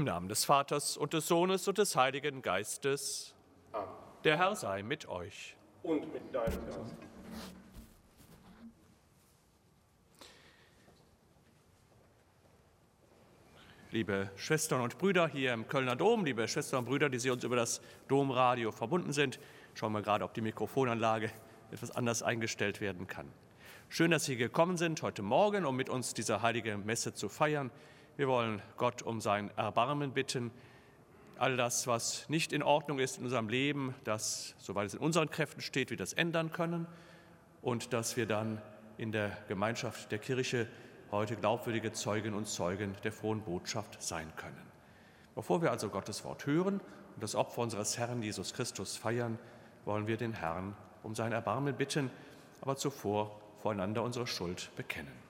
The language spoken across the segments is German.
Im Namen des Vaters und des Sohnes und des Heiligen Geistes. Amen. Der Herr sei mit euch. Und mit deinem Geist. Liebe Schwestern und Brüder hier im Kölner Dom, liebe Schwestern und Brüder, die Sie uns über das Domradio verbunden sind, schauen wir gerade, ob die Mikrofonanlage etwas anders eingestellt werden kann. Schön, dass Sie gekommen sind heute Morgen, um mit uns diese heilige Messe zu feiern. Wir wollen Gott um sein Erbarmen bitten. All das, was nicht in Ordnung ist in unserem Leben, dass, soweit es in unseren Kräften steht, wir das ändern können und dass wir dann in der Gemeinschaft der Kirche heute glaubwürdige Zeugen und Zeugen der frohen Botschaft sein können. Bevor wir also Gottes Wort hören und das Opfer unseres Herrn Jesus Christus feiern, wollen wir den Herrn um sein Erbarmen bitten, aber zuvor voreinander unsere Schuld bekennen.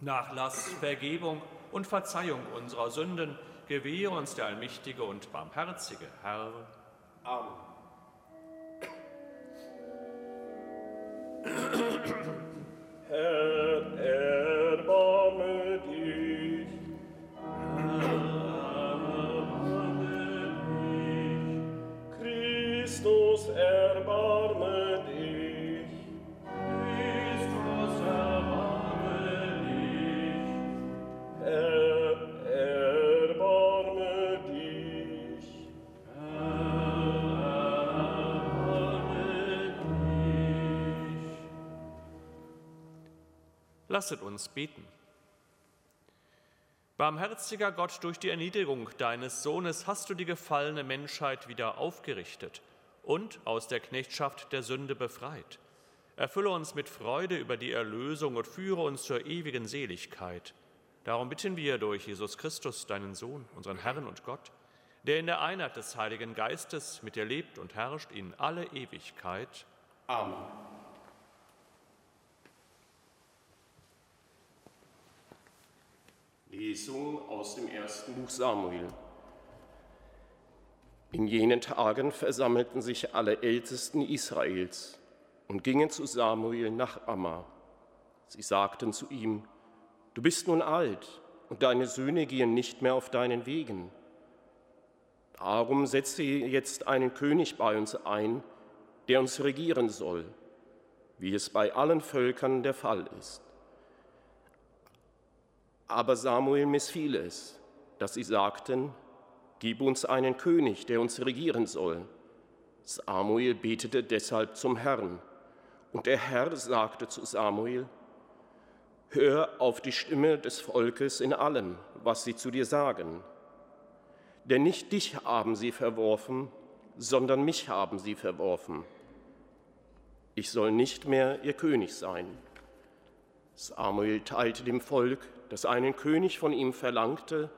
Nachlass, Vergebung und Verzeihung unserer Sünden gewähre uns der allmächtige und barmherzige Herr. Amen. Herr, erbarme dich. Erbarme dich. Christus, erbarme Lasset uns beten. Barmherziger Gott, durch die Erniedrigung deines Sohnes hast du die gefallene Menschheit wieder aufgerichtet und aus der Knechtschaft der Sünde befreit. Erfülle uns mit Freude über die Erlösung und führe uns zur ewigen Seligkeit. Darum bitten wir durch Jesus Christus, deinen Sohn, unseren Herrn und Gott, der in der Einheit des Heiligen Geistes mit dir lebt und herrscht in alle Ewigkeit. Amen. Lesung aus dem ersten Buch Samuel. In jenen Tagen versammelten sich alle Ältesten Israels und gingen zu Samuel nach Amma. Sie sagten zu ihm, Du bist nun alt und deine Söhne gehen nicht mehr auf deinen Wegen. Darum setze jetzt einen König bei uns ein, der uns regieren soll, wie es bei allen Völkern der Fall ist. Aber Samuel missfiel es, dass sie sagten, Gib uns einen König, der uns regieren soll. Samuel betete deshalb zum Herrn. Und der Herr sagte zu Samuel, Hör auf die Stimme des Volkes in allem, was sie zu dir sagen. Denn nicht dich haben sie verworfen, sondern mich haben sie verworfen. Ich soll nicht mehr ihr König sein. Samuel teilte dem Volk, das einen König von ihm verlangte,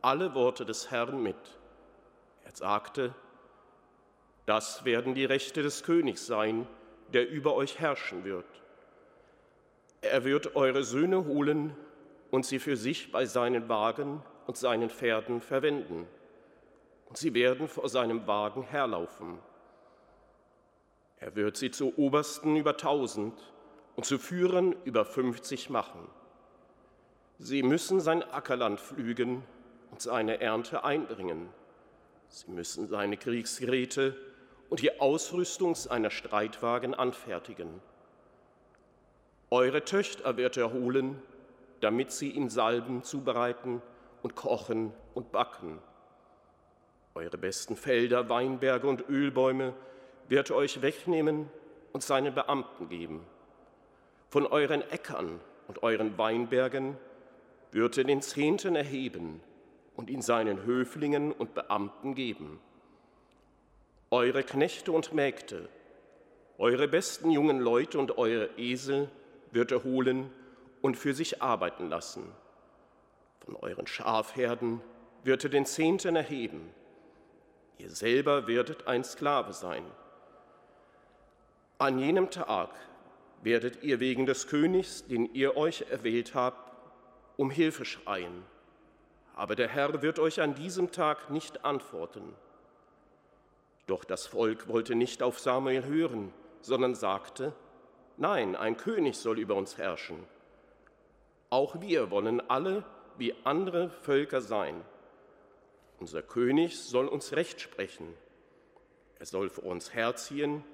alle Worte des Herrn mit. Er sagte, das werden die Rechte des Königs sein, der über euch herrschen wird. Er wird eure Söhne holen und sie für sich bei seinen Wagen und seinen Pferden verwenden. Und sie werden vor seinem Wagen herlaufen. Er wird sie zu Obersten über tausend und zu Führern über fünfzig machen. Sie müssen sein Ackerland pflügen und seine Ernte einbringen. Sie müssen seine Kriegsgeräte und die Ausrüstung seiner Streitwagen anfertigen. Eure Töchter wird er holen, damit sie ihm Salben zubereiten und kochen und backen. Eure besten Felder, Weinberge und Ölbäume wird er euch wegnehmen und seinen Beamten geben. Von euren Äckern und euren Weinbergen wird er den Zehnten erheben und ihn seinen Höflingen und Beamten geben. Eure Knechte und Mägde, eure besten jungen Leute und eure Esel wird er holen und für sich arbeiten lassen. Von euren Schafherden wird er den Zehnten erheben. Ihr selber werdet ein Sklave sein. An jenem Tag werdet ihr wegen des Königs, den ihr euch erwählt habt, um Hilfe schreien. Aber der Herr wird euch an diesem Tag nicht antworten. Doch das Volk wollte nicht auf Samuel hören, sondern sagte, nein, ein König soll über uns herrschen. Auch wir wollen alle wie andere Völker sein. Unser König soll uns Recht sprechen. Er soll vor uns herziehen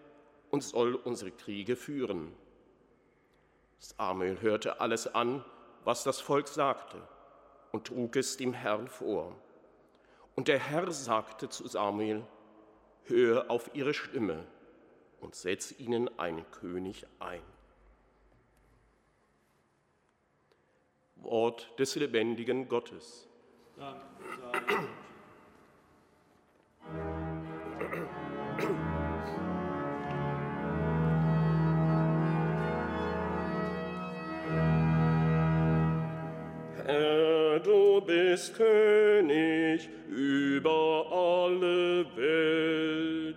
und soll unsere Kriege führen. Samuel hörte alles an, was das Volk sagte, und trug es dem Herrn vor. Und der Herr sagte zu Samuel, hör auf ihre Stimme und setz ihnen einen König ein. Wort des lebendigen Gottes. Dank sei Herr, du bist König über alle Welt.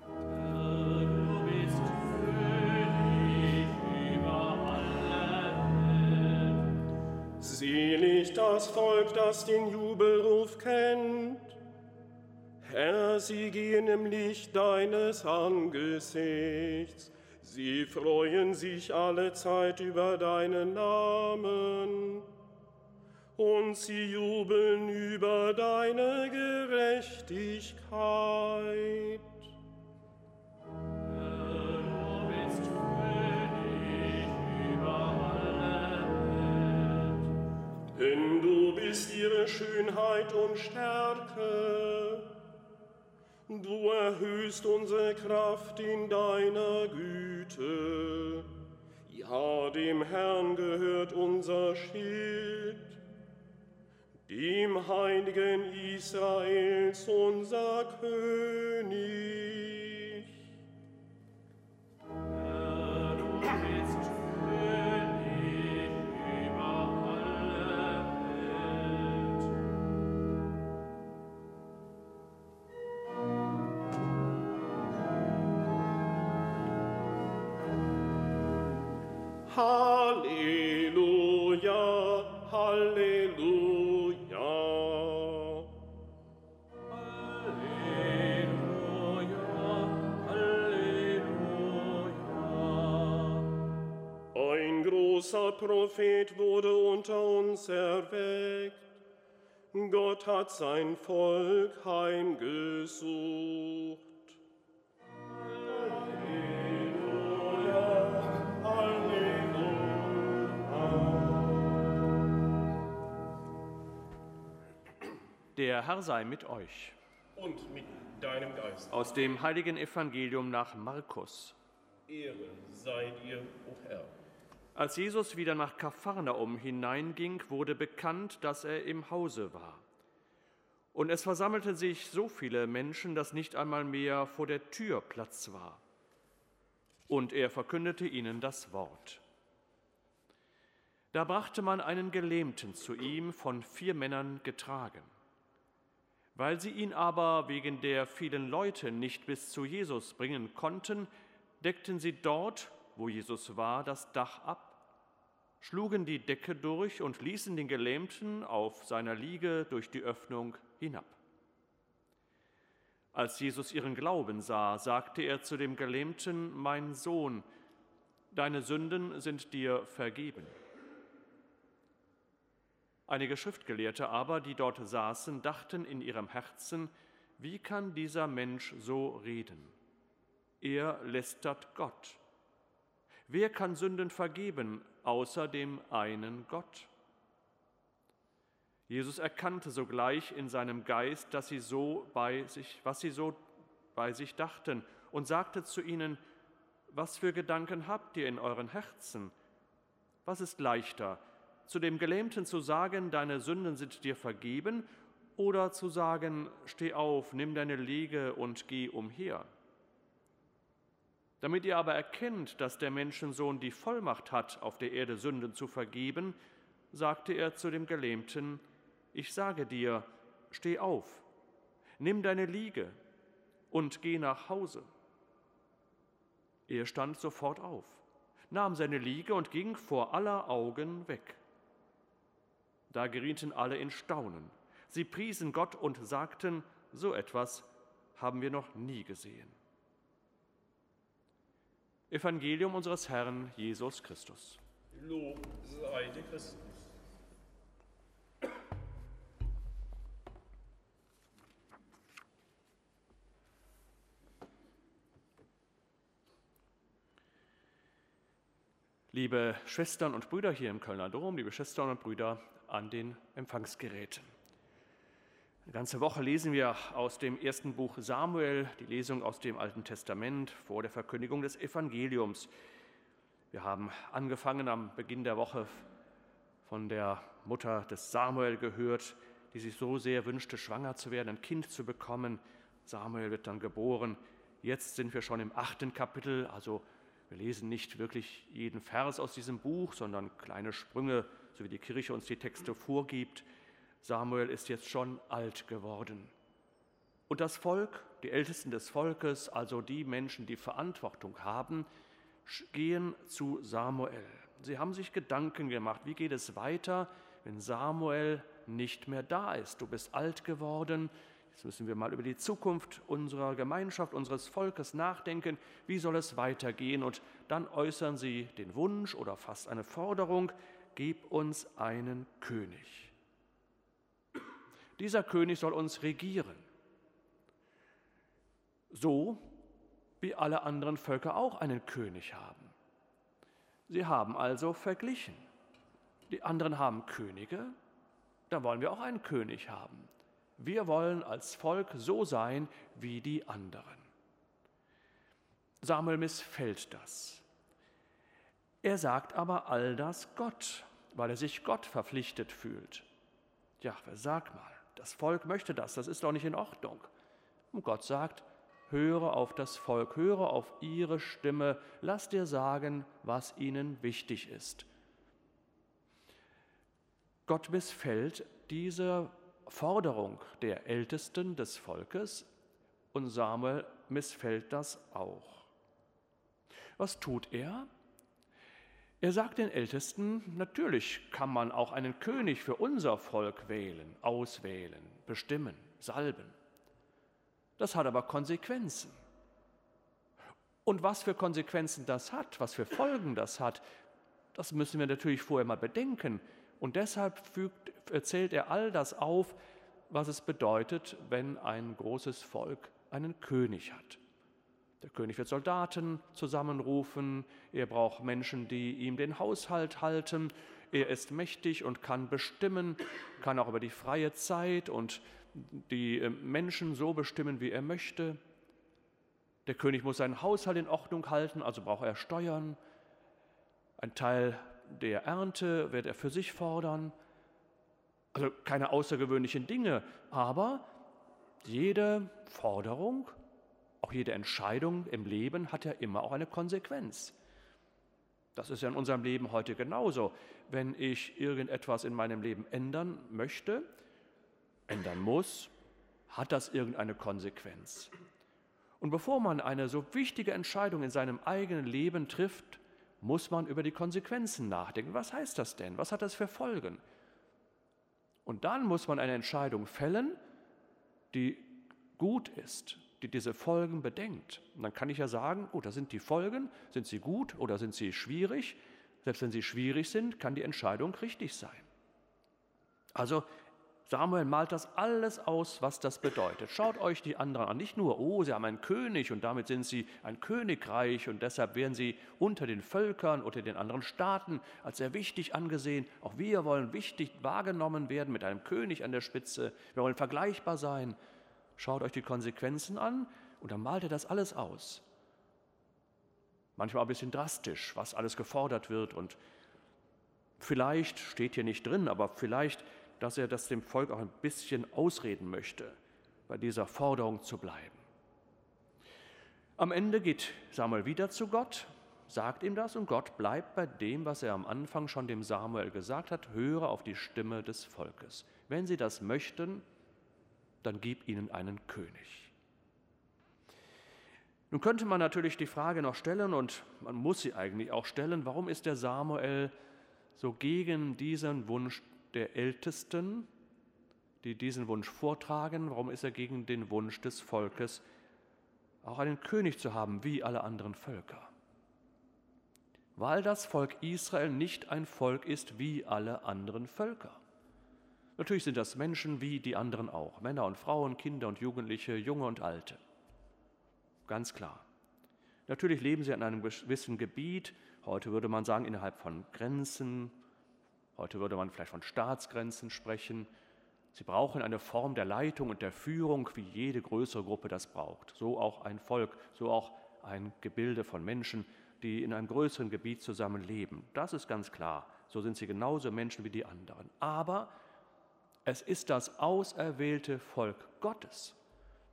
Herr, du bist König über alle Welt. Selig das Volk, das den Jubelruf kennt. Herr, sie gehen im Licht deines Angesichts. Sie freuen sich alle Zeit über deinen Namen und sie jubeln über deine Gerechtigkeit. Denn du bist ihre Schönheit und Stärke. Du erhöhst unsere Kraft in deiner Güte. Ja, dem Herrn gehört unser Schild, dem Heiligen Israels unser König. Großer Prophet wurde unter uns erweckt. Gott hat sein Volk heimgesucht. Der Herr sei mit euch. Und mit deinem Geist. Aus dem heiligen Evangelium nach Markus. Ehre sei dir, o Herr. Als Jesus wieder nach Kapharnaum hineinging, wurde bekannt, dass er im Hause war. Und es versammelten sich so viele Menschen, dass nicht einmal mehr vor der Tür Platz war. Und er verkündete ihnen das Wort. Da brachte man einen Gelähmten zu ihm, von vier Männern getragen. Weil sie ihn aber wegen der vielen Leute nicht bis zu Jesus bringen konnten, deckten sie dort, wo Jesus war, das Dach ab, schlugen die Decke durch und ließen den Gelähmten auf seiner Liege durch die Öffnung hinab. Als Jesus ihren Glauben sah, sagte er zu dem Gelähmten, Mein Sohn, deine Sünden sind dir vergeben. Einige Schriftgelehrte aber, die dort saßen, dachten in ihrem Herzen, wie kann dieser Mensch so reden? Er lästert Gott. Wer kann Sünden vergeben außer dem einen Gott? Jesus erkannte sogleich in seinem Geist, dass sie so bei sich, was sie so bei sich dachten und sagte zu ihnen, was für Gedanken habt ihr in euren Herzen? Was ist leichter, zu dem Gelähmten zu sagen, deine Sünden sind dir vergeben, oder zu sagen, steh auf, nimm deine Liege und geh umher. Damit ihr aber erkennt, dass der Menschensohn die Vollmacht hat, auf der Erde Sünden zu vergeben, sagte er zu dem Gelähmten, ich sage dir, steh auf, nimm deine Liege und geh nach Hause. Er stand sofort auf, nahm seine Liege und ging vor aller Augen weg. Da gerieten alle in Staunen. Sie priesen Gott und sagten, so etwas haben wir noch nie gesehen. Evangelium unseres Herrn Jesus Christus. Lob sei dir Christus. Liebe Schwestern und Brüder hier im Kölner Dom, liebe Schwestern und Brüder an den Empfangsgeräten. Eine ganze Woche lesen wir aus dem ersten Buch Samuel, die Lesung aus dem Alten Testament vor der Verkündigung des Evangeliums. Wir haben angefangen am Beginn der Woche von der Mutter des Samuel gehört, die sich so sehr wünschte, schwanger zu werden, ein Kind zu bekommen. Samuel wird dann geboren. Jetzt sind wir schon im achten Kapitel, also wir lesen nicht wirklich jeden Vers aus diesem Buch, sondern kleine Sprünge, so wie die Kirche uns die Texte vorgibt. Samuel ist jetzt schon alt geworden. Und das Volk, die Ältesten des Volkes, also die Menschen, die Verantwortung haben, gehen zu Samuel. Sie haben sich Gedanken gemacht, wie geht es weiter, wenn Samuel nicht mehr da ist. Du bist alt geworden, Jetzt müssen wir mal über die Zukunft unserer Gemeinschaft, unseres Volkes nachdenken. Wie soll es weitergehen? Und dann äußern sie den Wunsch oder fast eine Forderung, gib uns einen König. Dieser König soll uns regieren. So wie alle anderen Völker auch einen König haben. Sie haben also verglichen. Die anderen haben Könige, dann wollen wir auch einen König haben. Wir wollen als Volk so sein wie die anderen. Samuel missfällt das. Er sagt aber all das Gott, weil er sich Gott verpflichtet fühlt. Ja, sag mal, das Volk möchte das, das ist doch nicht in Ordnung. Und Gott sagt, höre auf das Volk, höre auf ihre Stimme, lass dir sagen, was ihnen wichtig ist. Gott missfällt diese Forderung der Ältesten des Volkes und Samuel missfällt das auch. Was tut er? Er sagt den Ältesten, natürlich kann man auch einen König für unser Volk wählen, auswählen, bestimmen, salben. Das hat aber Konsequenzen. Und was für Konsequenzen das hat, was für Folgen das hat, das müssen wir natürlich vorher mal bedenken. Und deshalb fügt, erzählt er all das auf, was es bedeutet, wenn ein großes Volk einen König hat. Der König wird Soldaten zusammenrufen, er braucht Menschen, die ihm den Haushalt halten, er ist mächtig und kann bestimmen, kann auch über die freie Zeit und die äh, Menschen so bestimmen, wie er möchte. Der König muss seinen Haushalt in Ordnung halten, also braucht er Steuern. Ein Teil der Ernte wird er für sich fordern. Also keine außergewöhnlichen Dinge, aber jede Forderung, auch jede Entscheidung im Leben hat ja immer auch eine Konsequenz. Das ist ja in unserem Leben heute genauso. Wenn ich irgendetwas in meinem Leben ändern möchte, ändern muss, hat das irgendeine Konsequenz. Und bevor man eine so wichtige Entscheidung in seinem eigenen Leben trifft, muss man über die Konsequenzen nachdenken. Was heißt das denn? Was hat das für Folgen? Und dann muss man eine Entscheidung fällen, die gut ist, die diese Folgen bedenkt. Und dann kann ich ja sagen, oh, da sind die Folgen, sind sie gut oder sind sie schwierig? Selbst wenn sie schwierig sind, kann die Entscheidung richtig sein. Also Samuel malt das alles aus, was das bedeutet. Schaut euch die anderen an. Nicht nur, oh, sie haben einen König und damit sind sie ein Königreich und deshalb werden sie unter den Völkern, unter den anderen Staaten als sehr wichtig angesehen. Auch wir wollen wichtig wahrgenommen werden mit einem König an der Spitze. Wir wollen vergleichbar sein. Schaut euch die Konsequenzen an und dann malt er das alles aus. Manchmal ein bisschen drastisch, was alles gefordert wird und vielleicht steht hier nicht drin, aber vielleicht dass er das dem Volk auch ein bisschen ausreden möchte, bei dieser Forderung zu bleiben. Am Ende geht Samuel wieder zu Gott sagt ihm das und Gott bleibt bei dem, was er am Anfang schon dem Samuel gesagt hat, höre auf die Stimme des Volkes. Wenn sie das möchten, dann gib ihnen einen König. Nun könnte man natürlich die Frage noch stellen, und man muss sie eigentlich auch stellen, warum ist der Samuel so gegen diesen Wunsch der Ältesten, die diesen Wunsch vortragen, warum ist er gegen den Wunsch des Volkes, auch einen König zu haben wie alle anderen Völker? Weil das Volk Israel nicht ein Volk ist wie alle anderen Völker. Natürlich sind das Menschen wie die anderen auch, Männer und Frauen, Kinder und Jugendliche, Junge und Alte. Ganz klar. Natürlich leben sie in einem gewissen Gebiet, heute würde man sagen innerhalb von Grenzen, heute würde man vielleicht von Staatsgrenzen sprechen. Sie brauchen eine Form der Leitung und der Führung, wie jede größere Gruppe das braucht. So auch ein Volk, so auch ein Gebilde von Menschen, die in einem größeren Gebiet zusammenleben. Das ist ganz klar. So sind sie genauso Menschen wie die anderen. Aber es ist das auserwählte Volk Gottes.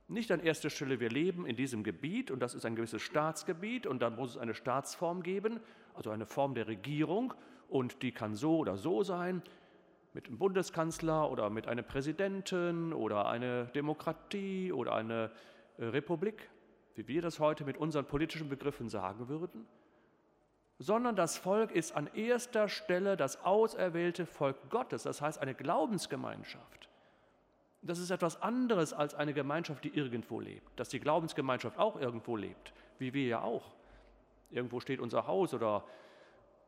Nicht an erster Stelle, wir leben in diesem Gebiet und das ist ein gewisses Staatsgebiet und dann muss es eine Staatsform geben, also eine Form der Regierung und die kann so oder so sein, mit einem Bundeskanzler oder mit einem Präsidenten oder eine Demokratie oder eine äh, Republik, wie wir das heute mit unseren politischen Begriffen sagen würden, sondern das Volk ist an erster Stelle das auserwählte Volk Gottes, das heißt eine Glaubensgemeinschaft. Das ist etwas anderes als eine Gemeinschaft, die irgendwo lebt. Dass die Glaubensgemeinschaft auch irgendwo lebt, wie wir ja auch. Irgendwo steht unser Haus oder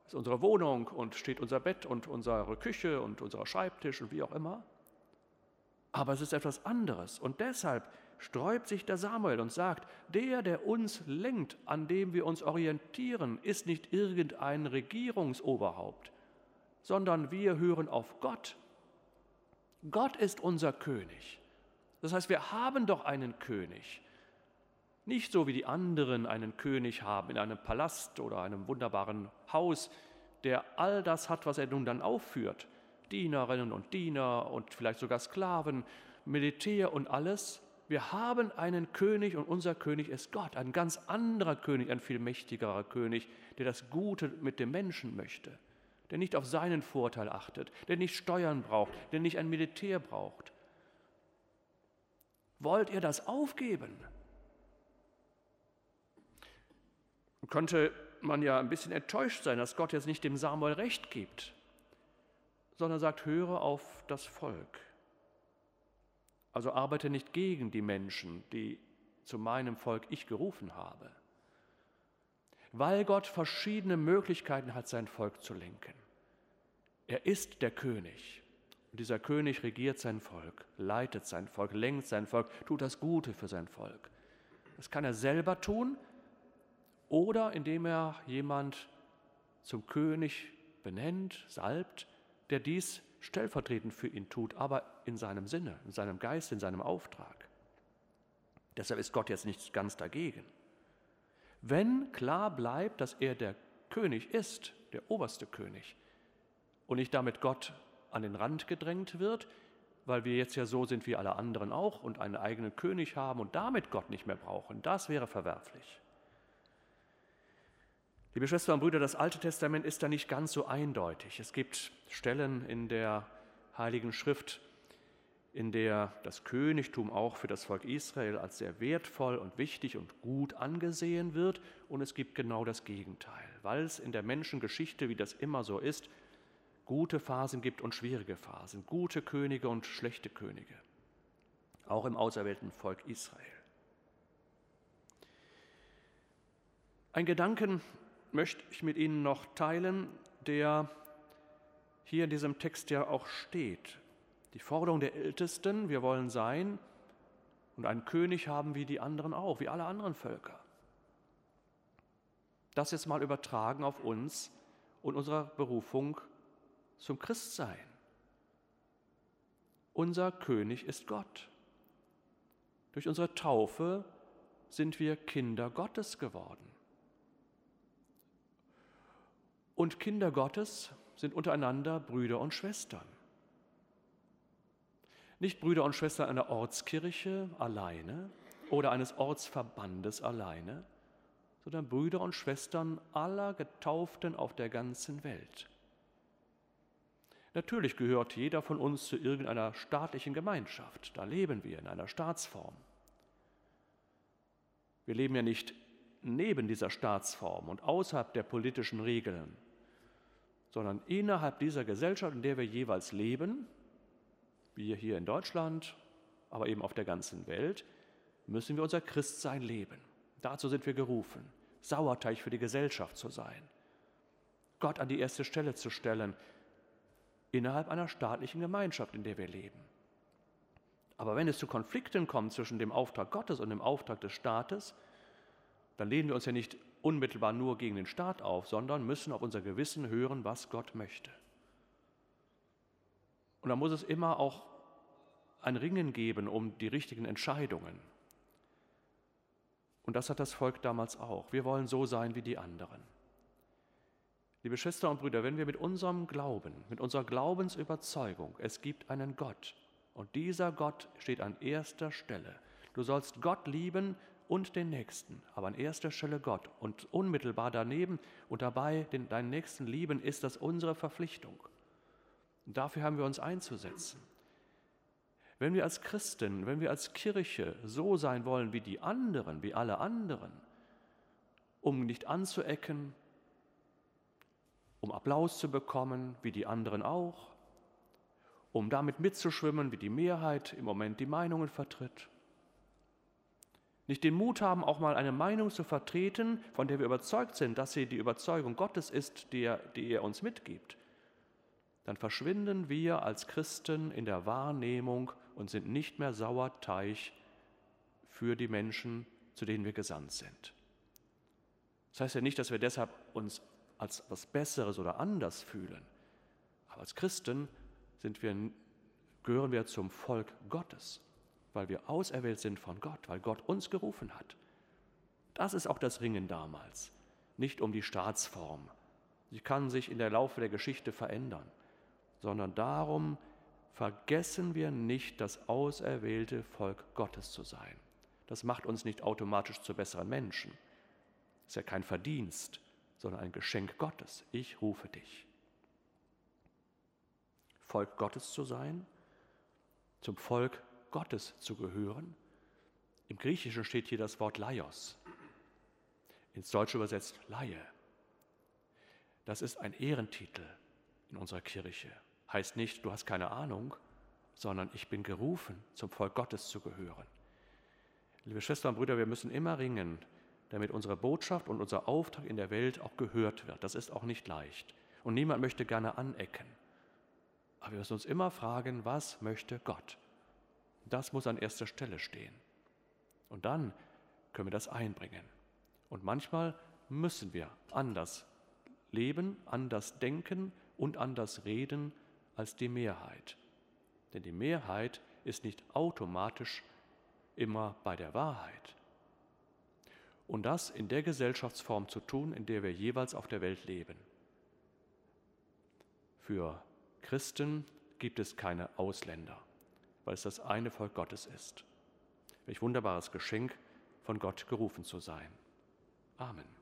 ist unsere Wohnung und steht unser Bett und unsere Küche und unser Schreibtisch und wie auch immer. Aber es ist etwas anderes. Und deshalb sträubt sich der Samuel und sagt, der, der uns lenkt, an dem wir uns orientieren, ist nicht irgendein Regierungsoberhaupt, sondern wir hören auf Gott. Gott ist unser König. Das heißt, wir haben doch einen König. Nicht so wie die anderen einen König haben in einem Palast oder einem wunderbaren Haus, der all das hat, was er nun dann aufführt. Dienerinnen und Diener und vielleicht sogar Sklaven, Militär und alles, wir haben einen König und unser König ist Gott, ein ganz anderer König, ein viel mächtigerer König, der das Gute mit dem Menschen möchte, der nicht auf seinen Vorteil achtet, der nicht Steuern braucht, der nicht ein Militär braucht. Wollt ihr das aufgeben? Könnte man ja ein bisschen enttäuscht sein, dass Gott jetzt nicht dem Samuel recht gibt, sondern sagt, höre auf das Volk. Also arbeite nicht gegen die Menschen, die zu meinem Volk ich gerufen habe. Weil Gott verschiedene Möglichkeiten hat, sein Volk zu lenken. Er ist der König. Und dieser König regiert sein Volk, leitet sein Volk, lenkt sein Volk, tut das Gute für sein Volk. Das kann er selber tun oder indem er jemand zum König benennt, salbt, der dies stellvertretend für ihn tut, aber in seinem Sinne, in seinem Geist, in seinem Auftrag. Deshalb ist Gott jetzt nicht ganz dagegen. Wenn klar bleibt, dass er der König ist, der oberste König, und nicht damit Gott an den Rand gedrängt wird, weil wir jetzt ja so sind wie alle anderen auch und einen eigenen König haben und damit Gott nicht mehr brauchen, das wäre verwerflich. Liebe Schwestern und Brüder, das Alte Testament ist da nicht ganz so eindeutig. Es gibt Stellen in der Heiligen Schrift, in der das Königtum auch für das Volk Israel als sehr wertvoll und wichtig und gut angesehen wird. Und es gibt genau das Gegenteil, weil es in der Menschengeschichte, wie das immer so ist, gute Phasen gibt und schwierige Phasen, gute Könige und schlechte Könige, auch im auserwählten Volk Israel. Ein Gedanken möchte ich mit Ihnen noch teilen, der hier in diesem Text ja auch steht. Die Forderung der Ältesten, wir wollen sein und einen König haben wie die anderen auch, wie alle anderen Völker. Das jetzt mal übertragen auf uns und unsere Berufung zum Christsein. Unser König ist Gott. Durch unsere Taufe sind wir Kinder Gottes geworden. Und Kinder Gottes sind untereinander Brüder und Schwestern. Nicht Brüder und Schwestern einer Ortskirche alleine oder eines Ortsverbandes alleine, sondern Brüder und Schwestern aller Getauften auf der ganzen Welt. Natürlich gehört jeder von uns zu irgendeiner staatlichen Gemeinschaft. Da leben wir in einer Staatsform. Wir leben ja nicht neben dieser Staatsform und außerhalb der politischen Regeln, sondern innerhalb dieser Gesellschaft, in der wir jeweils leben, wir hier in Deutschland, aber eben auf der ganzen Welt, müssen wir unser Christsein leben. Dazu sind wir gerufen, Sauerteig für die Gesellschaft zu sein, Gott an die erste Stelle zu stellen, innerhalb einer staatlichen Gemeinschaft, in der wir leben. Aber wenn es zu Konflikten kommt zwischen dem Auftrag Gottes und dem Auftrag des Staates, dann lehnen wir uns ja nicht unmittelbar nur gegen den Staat auf, sondern müssen auf unser Gewissen hören, was Gott möchte. Und da muss es immer auch ein Ringen geben um die richtigen Entscheidungen. Und das hat das Volk damals auch. Wir wollen so sein wie die anderen. Liebe Schwestern und Brüder, wenn wir mit unserem Glauben, mit unserer Glaubensüberzeugung, es gibt einen Gott und dieser Gott steht an erster Stelle. Du sollst Gott lieben und den Nächsten, aber an erster Stelle Gott. Und unmittelbar daneben und dabei den, deinen Nächsten lieben, ist das unsere Verpflichtung. Und dafür haben wir uns einzusetzen. Wenn wir als Christen, wenn wir als Kirche so sein wollen wie die anderen, wie alle anderen, um nicht anzuecken, um Applaus zu bekommen, wie die anderen auch, um damit mitzuschwimmen, wie die Mehrheit im Moment die Meinungen vertritt, nicht den Mut haben, auch mal eine Meinung zu vertreten, von der wir überzeugt sind, dass sie die Überzeugung Gottes ist, die er, die er uns mitgibt, dann verschwinden wir als Christen in der Wahrnehmung und sind nicht mehr Sauerteig für die Menschen, zu denen wir gesandt sind. Das heißt ja nicht, dass wir deshalb uns als was Besseres oder anders fühlen. Aber als Christen sind wir, gehören wir zum Volk Gottes weil wir auserwählt sind von Gott, weil Gott uns gerufen hat. Das ist auch das Ringen damals, nicht um die Staatsform. Sie kann sich in der Laufe der Geschichte verändern, sondern darum, vergessen wir nicht, das auserwählte Volk Gottes zu sein. Das macht uns nicht automatisch zu besseren Menschen. Das ist ja kein Verdienst, sondern ein Geschenk Gottes. Ich rufe dich. Volk Gottes zu sein, zum Volk Gottes zu gehören. Im Griechischen steht hier das Wort Laios, ins Deutsche übersetzt Laie. Das ist ein Ehrentitel in unserer Kirche. Heißt nicht, du hast keine Ahnung, sondern ich bin gerufen, zum Volk Gottes zu gehören. Liebe Schwestern und Brüder, wir müssen immer ringen, damit unsere Botschaft und unser Auftrag in der Welt auch gehört wird. Das ist auch nicht leicht. Und niemand möchte gerne anecken. Aber wir müssen uns immer fragen, was möchte Gott? Das muss an erster Stelle stehen. Und dann können wir das einbringen. Und manchmal müssen wir anders leben, anders denken und anders reden als die Mehrheit. Denn die Mehrheit ist nicht automatisch immer bei der Wahrheit. Und das in der Gesellschaftsform zu tun, in der wir jeweils auf der Welt leben. Für Christen gibt es keine Ausländer weil es das eine Volk Gottes ist. Welch wunderbares Geschenk, von Gott gerufen zu sein. Amen.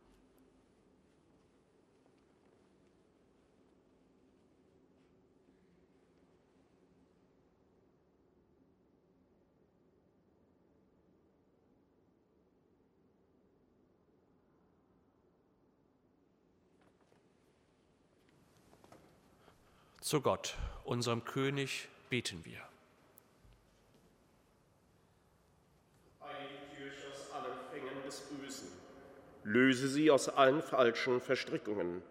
Zu Gott, unserem König, beten wir. Löse sie aus allen falschen Verstrickungen.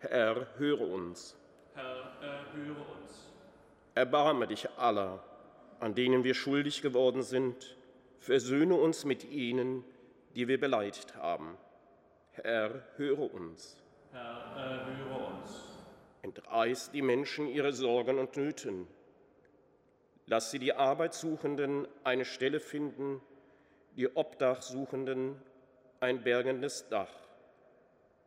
Herr, höre uns. Herr, erhöre uns. Erbarme dich aller, an denen wir schuldig geworden sind. Versöhne uns mit ihnen, die wir beleidigt haben. Herr, höre uns. Herr, erhöre uns. Entreiß die Menschen ihre Sorgen und Nöten. Lass sie die Arbeitssuchenden eine Stelle finden, die Obdachsuchenden ein bergendes Dach.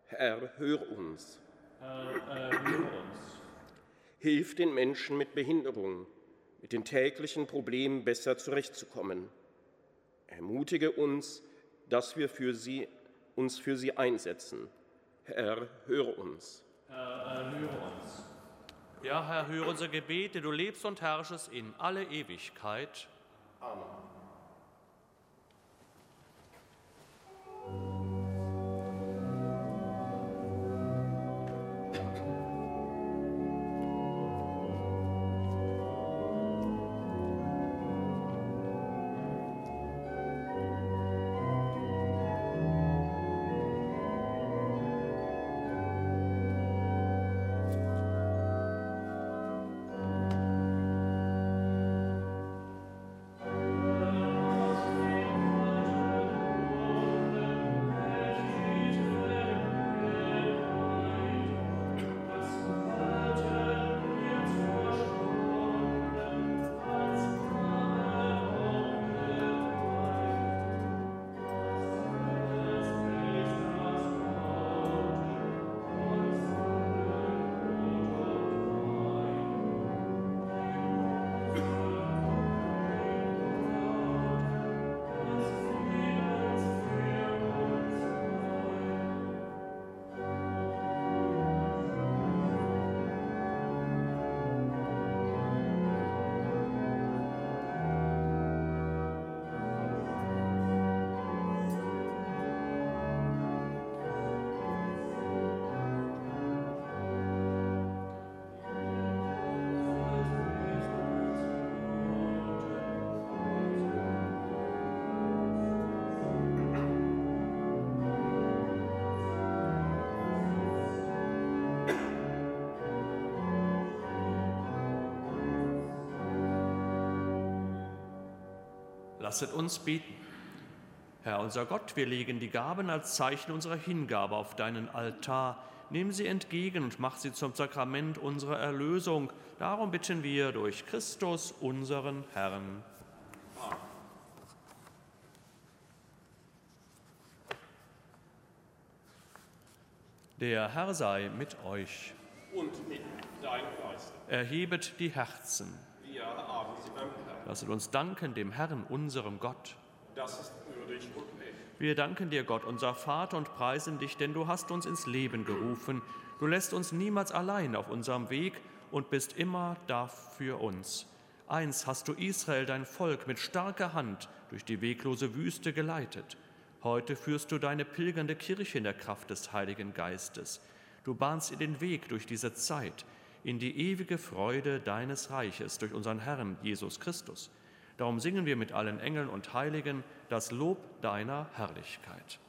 Herr, hör uns. Herr, erhöre uns. Hilf den Menschen mit Behinderung, mit den täglichen Problemen besser zurechtzukommen. Ermutige uns, dass wir für sie uns für sie einsetzen. Herr, höre uns. Herr, erhöre uns. Ja, Herr, höre unser Gebet, du lebst und herrschest in alle Ewigkeit. Amen. Lasset uns beten. Herr unser Gott, wir legen die Gaben als Zeichen unserer Hingabe auf deinen Altar. Nimm sie entgegen und mach sie zum Sakrament unserer Erlösung. Darum bitten wir durch Christus, unseren Herrn. Der Herr sei mit euch. Und mit deinem Geist. Erhebet die Herzen. Wir haben. Lasset uns danken dem Herrn, unserem Gott. Das ist würdig und recht. Wir danken dir, Gott, unser Vater, und preisen dich, denn du hast uns ins Leben gerufen. Du lässt uns niemals allein auf unserem Weg und bist immer da für uns. Eins hast du Israel, dein Volk, mit starker Hand durch die weglose Wüste geleitet. Heute führst du deine pilgernde Kirche in der Kraft des Heiligen Geistes. Du bahnst ihr den Weg durch diese Zeit in die ewige Freude deines Reiches durch unseren Herrn Jesus Christus. Darum singen wir mit allen Engeln und Heiligen das Lob deiner Herrlichkeit.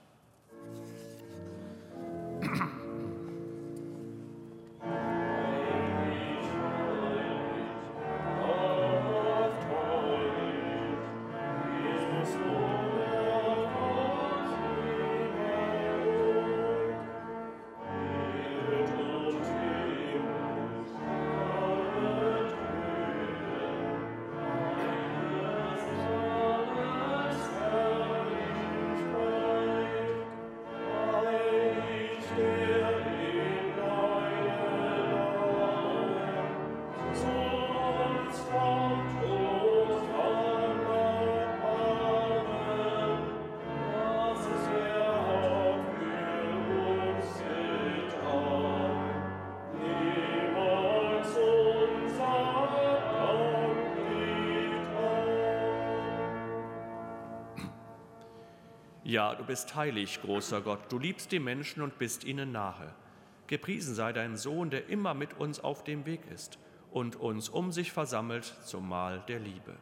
Ja, du bist heilig, großer Gott, du liebst die Menschen und bist ihnen nahe. Gepriesen sei dein Sohn, der immer mit uns auf dem Weg ist und uns um sich versammelt zum Mahl der Liebe.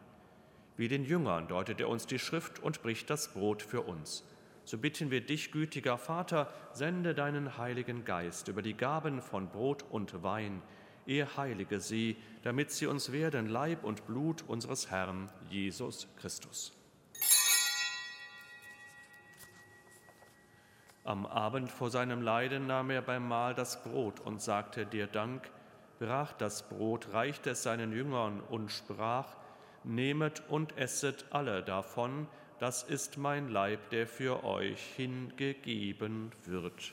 Wie den Jüngern deutet er uns die Schrift und bricht das Brot für uns. So bitten wir dich, gütiger Vater, sende deinen Heiligen Geist über die Gaben von Brot und Wein. Er heilige sie, damit sie uns werden Leib und Blut unseres Herrn Jesus Christus. Am Abend vor seinem Leiden nahm er beim Mahl das Brot und sagte dir Dank, brach das Brot, reichte es seinen Jüngern und sprach, Nehmet und esset alle davon, das ist mein Leib, der für euch hingegeben wird.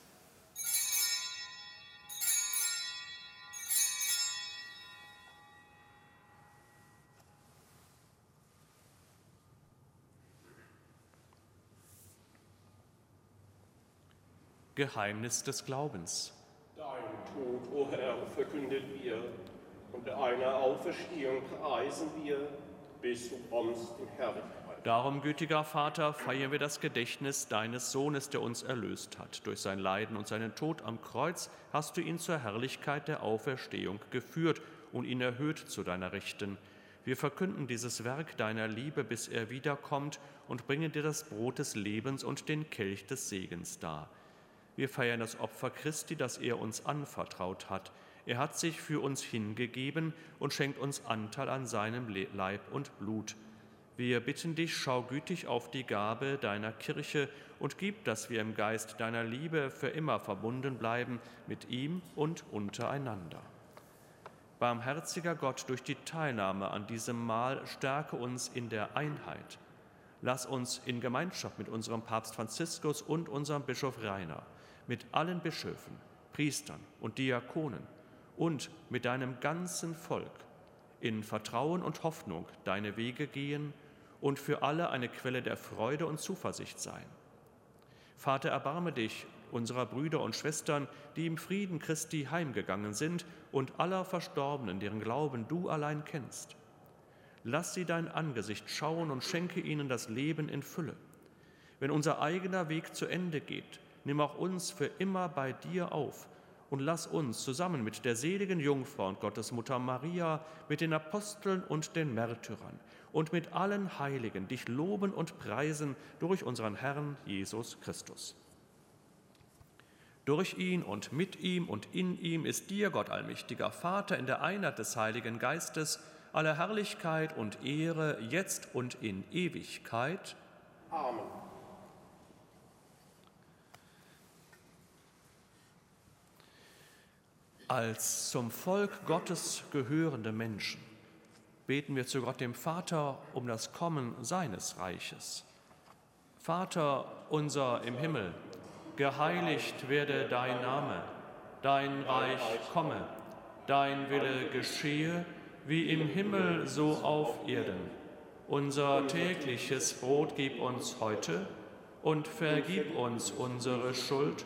Geheimnis des Glaubens. Dein Tod, o Herr, verkündet wir, und deine Auferstehung preisen wir, bis du kommst in Herrlichkeit. Darum, gütiger Vater, feiern wir das Gedächtnis deines Sohnes, der uns erlöst hat. Durch sein Leiden und seinen Tod am Kreuz hast du ihn zur Herrlichkeit der Auferstehung geführt und ihn erhöht zu deiner Rechten. Wir verkünden dieses Werk deiner Liebe, bis er wiederkommt und bringen dir das Brot des Lebens und den Kelch des Segens dar. Wir feiern das Opfer Christi, das er uns anvertraut hat. Er hat sich für uns hingegeben und schenkt uns Anteil an seinem Leib und Blut. Wir bitten dich, schau gütig auf die Gabe deiner Kirche und gib, dass wir im Geist deiner Liebe für immer verbunden bleiben mit ihm und untereinander. Barmherziger Gott, durch die Teilnahme an diesem Mahl stärke uns in der Einheit. Lass uns in Gemeinschaft mit unserem Papst Franziskus und unserem Bischof Rainer mit allen Bischöfen, Priestern und Diakonen und mit deinem ganzen Volk in Vertrauen und Hoffnung deine Wege gehen und für alle eine Quelle der Freude und Zuversicht sein. Vater, erbarme dich unserer Brüder und Schwestern, die im Frieden Christi heimgegangen sind und aller Verstorbenen, deren Glauben du allein kennst. Lass sie dein Angesicht schauen und schenke ihnen das Leben in Fülle. Wenn unser eigener Weg zu Ende geht, nimm auch uns für immer bei dir auf und lass uns zusammen mit der seligen Jungfrau und Gottesmutter Maria, mit den Aposteln und den Märtyrern und mit allen Heiligen dich loben und preisen durch unseren Herrn Jesus Christus. Durch ihn und mit ihm und in ihm ist dir, Gott allmächtiger Vater, in der Einheit des Heiligen Geistes, alle Herrlichkeit und Ehre, jetzt und in Ewigkeit. Amen. Als zum Volk Gottes gehörende Menschen beten wir zu Gott dem Vater um das Kommen seines Reiches. Vater unser im Himmel, geheiligt werde dein Name, dein Reich komme, dein Wille geschehe, wie im Himmel so auf Erden. Unser tägliches Brot gib uns heute und vergib uns unsere Schuld,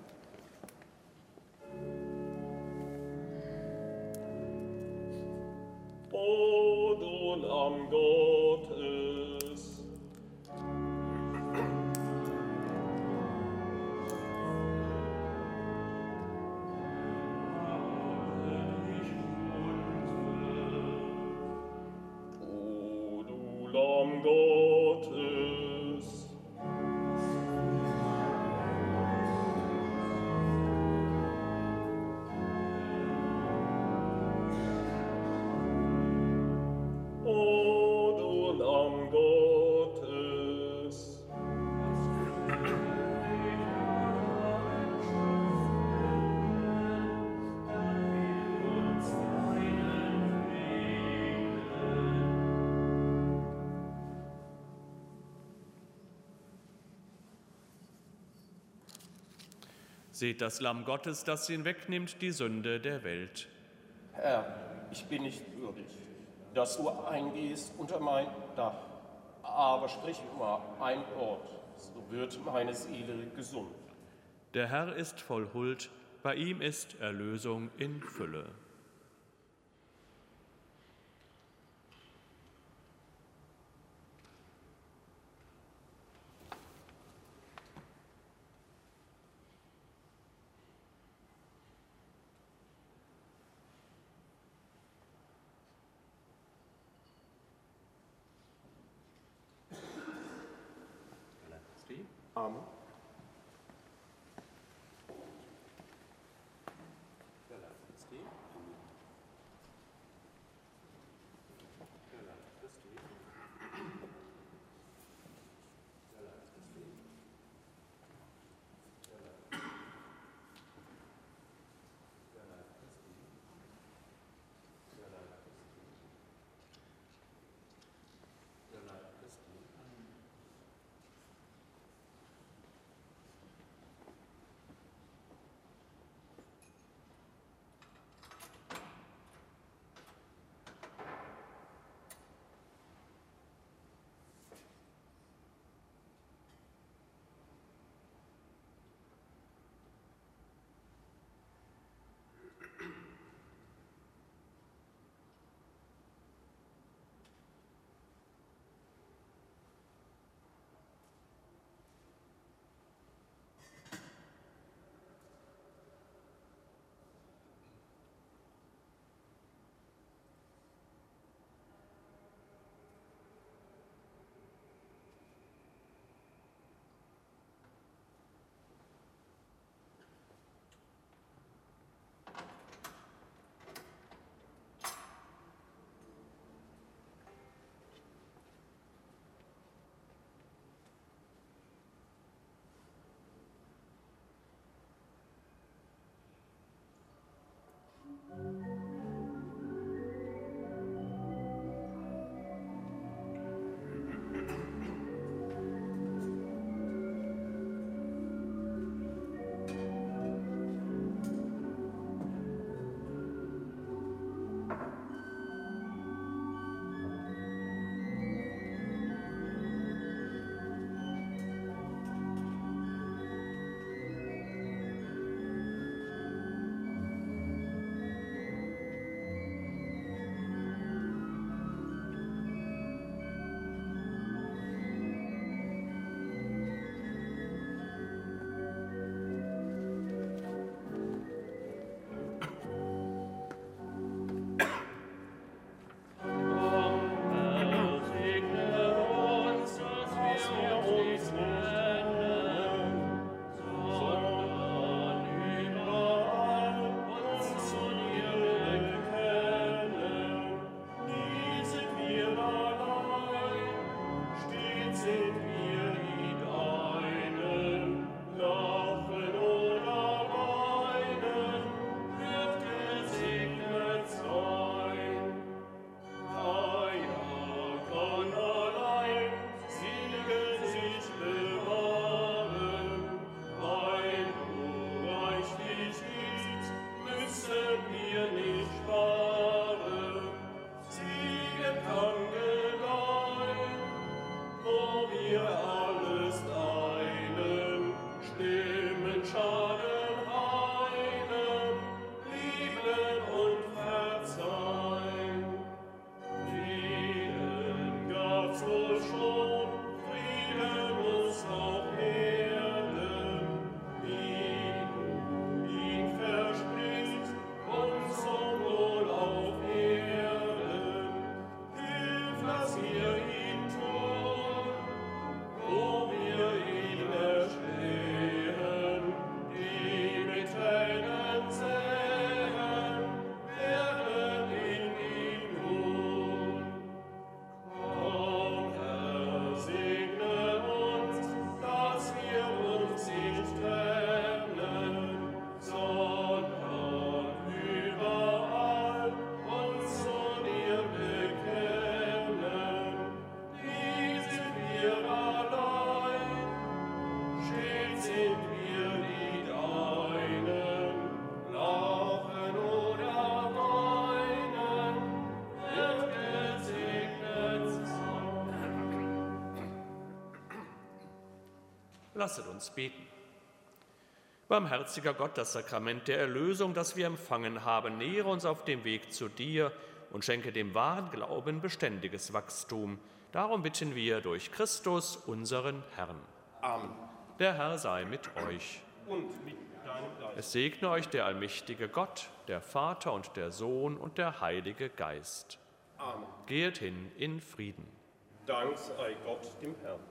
O du Lamm Seht das Lamm Gottes, das hinwegnimmt die Sünde der Welt. Herr, ich bin nicht würdig, dass du eingehst unter mein Dach, aber sprich nur ein Wort, so wird meine Seele gesund. Der Herr ist voll Huld, bei ihm ist Erlösung in Fülle. Amen. Lasset uns beten. Barmherziger Gott, das Sakrament der Erlösung, das wir empfangen haben, nähere uns auf dem Weg zu dir und schenke dem wahren Glauben beständiges Wachstum. Darum bitten wir durch Christus, unseren Herrn. Amen. Der Herr sei mit euch. Und mit deinem Geist. Es segne euch der allmächtige Gott, der Vater und der Sohn und der Heilige Geist. Amen. Geht hin in Frieden. Dank sei Gott dem Herrn.